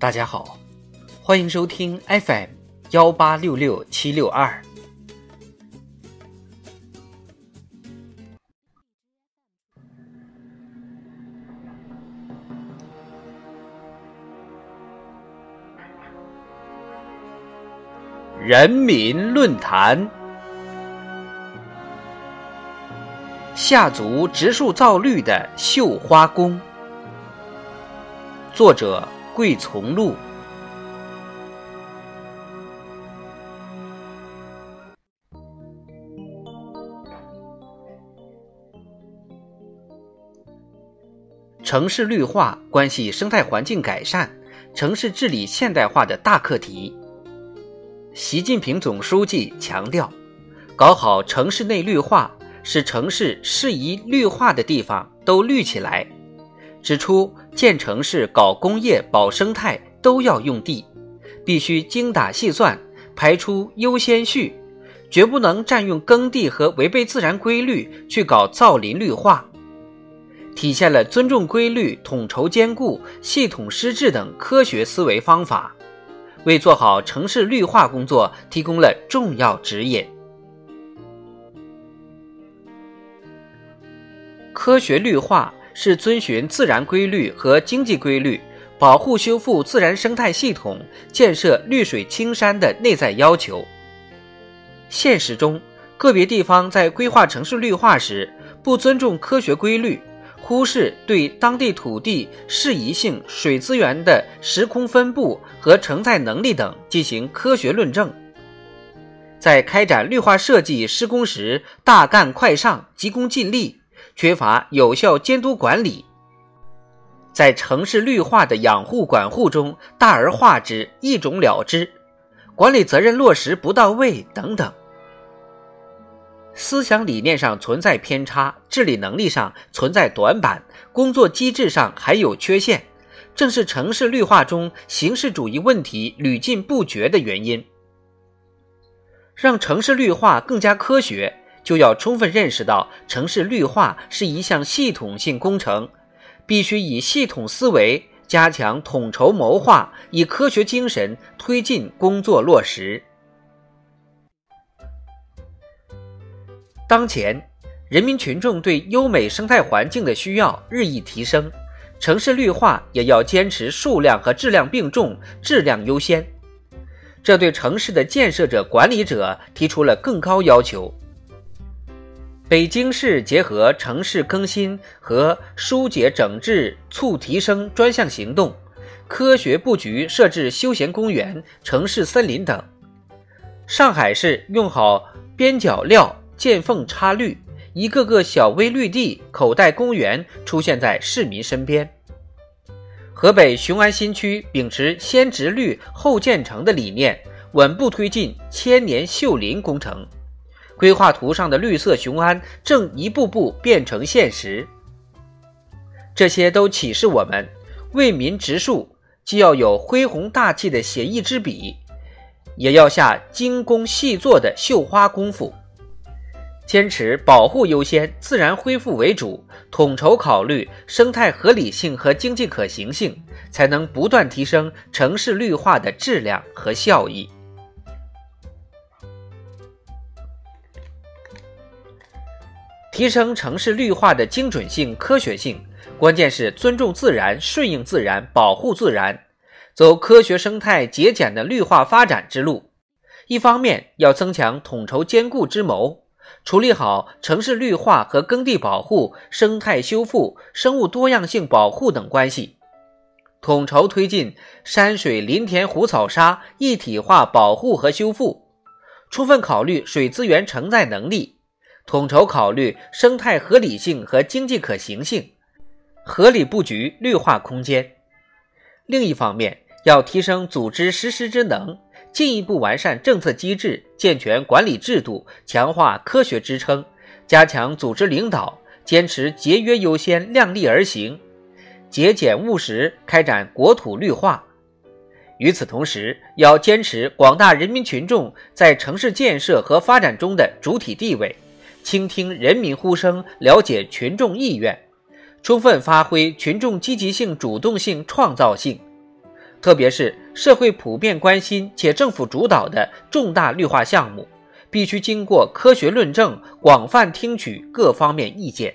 大家好，欢迎收听 FM 幺八六六七六二。人民论坛：下足植树造绿的绣花工。作者：桂从路。城市绿化关系生态环境改善、城市治理现代化的大课题。习近平总书记强调，搞好城市内绿化，使城市适宜绿化的地方都绿起来。指出，建城市、搞工业、保生态都要用地，必须精打细算，排出优先序，绝不能占用耕地和违背自然规律去搞造林绿化。体现了尊重规律、统筹兼顾、系统施治等科学思维方法。为做好城市绿化工作提供了重要指引。科学绿化是遵循自然规律和经济规律，保护修复自然生态系统，建设绿水青山的内在要求。现实中，个别地方在规划城市绿化时，不尊重科学规律。忽视对当地土地适宜性、水资源的时空分布和承载能力等进行科学论证，在开展绿化设计施工时大干快上、急功近利，缺乏有效监督管理；在城市绿化的养护管护中大而化之、一种了之，管理责任落实不到位等等。思想理念上存在偏差，治理能力上存在短板，工作机制上还有缺陷，正是城市绿化中形式主义问题屡禁不绝的原因。让城市绿化更加科学，就要充分认识到城市绿化是一项系统性工程，必须以系统思维加强统筹谋划，以科学精神推进工作落实。当前，人民群众对优美生态环境的需要日益提升，城市绿化也要坚持数量和质量并重、质量优先。这对城市的建设者、管理者提出了更高要求。北京市结合城市更新和疏解整治促提升专项行动，科学布局设置休闲公园、城市森林等。上海市用好边角料。见缝插绿，一个个小微绿地、口袋公园出现在市民身边。河北雄安新区秉持“先植绿后建成”的理念，稳步推进千年秀林工程，规划图上的绿色雄安正一步步变成现实。这些都启示我们，为民植树既要有恢宏大气的写意之笔，也要下精工细作的绣花功夫。坚持保护优先、自然恢复为主，统筹考虑生态合理性和经济可行性，才能不断提升城市绿化的质量和效益。提升城市绿化的精准性、科学性，关键是尊重自然、顺应自然、保护自然，走科学生态节俭的绿化发展之路。一方面要增强统筹兼顾之谋。处理好城市绿化和耕地保护、生态修复、生物多样性保护等关系，统筹推进山水林田湖草沙一体化保护和修复，充分考虑水资源承载能力，统筹考虑生态合理性和经济可行性，合理布局绿化空间。另一方面，要提升组织实施之能。进一步完善政策机制，健全管理制度，强化科学支撑，加强组织领导，坚持节约优先、量力而行，节俭务实开展国土绿化。与此同时，要坚持广大人民群众在城市建设和发展中的主体地位，倾听人民呼声，了解群众意愿，充分发挥群众积极性、主动性、创造性。特别是社会普遍关心且政府主导的重大绿化项目，必须经过科学论证，广泛听取各方面意见。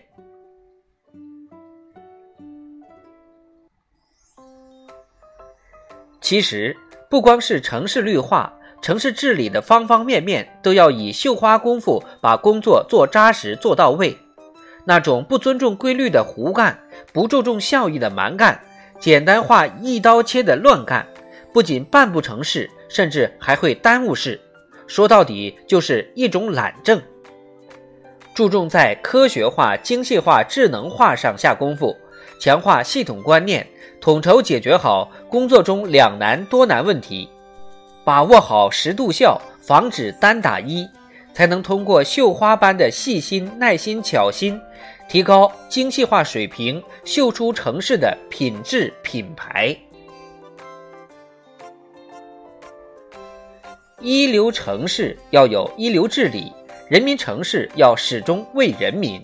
其实，不光是城市绿化，城市治理的方方面面都要以绣花功夫把工作做扎实、做到位。那种不尊重规律的胡干，不注重效益的蛮干，简单化一刀切的乱干，不仅办不成事，甚至还会耽误事。说到底，就是一种懒政。注重在科学化、精细化、智能化上下功夫，强化系统观念。统筹解决好工作中两难多难问题，把握好十度效，防止单打一，才能通过绣花般的细心、耐心、巧心，提高精细化水平，绣出城市的品质品牌。一流城市要有一流治理，人民城市要始终为人民，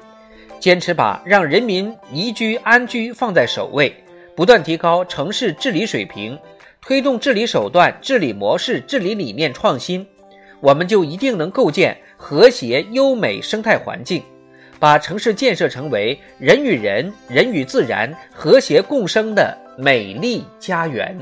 坚持把让人民宜居安居放在首位。不断提高城市治理水平，推动治理手段、治理模式、治理理念创新，我们就一定能构建和谐优美生态环境，把城市建设成为人与人、人与自然和谐共生的美丽家园。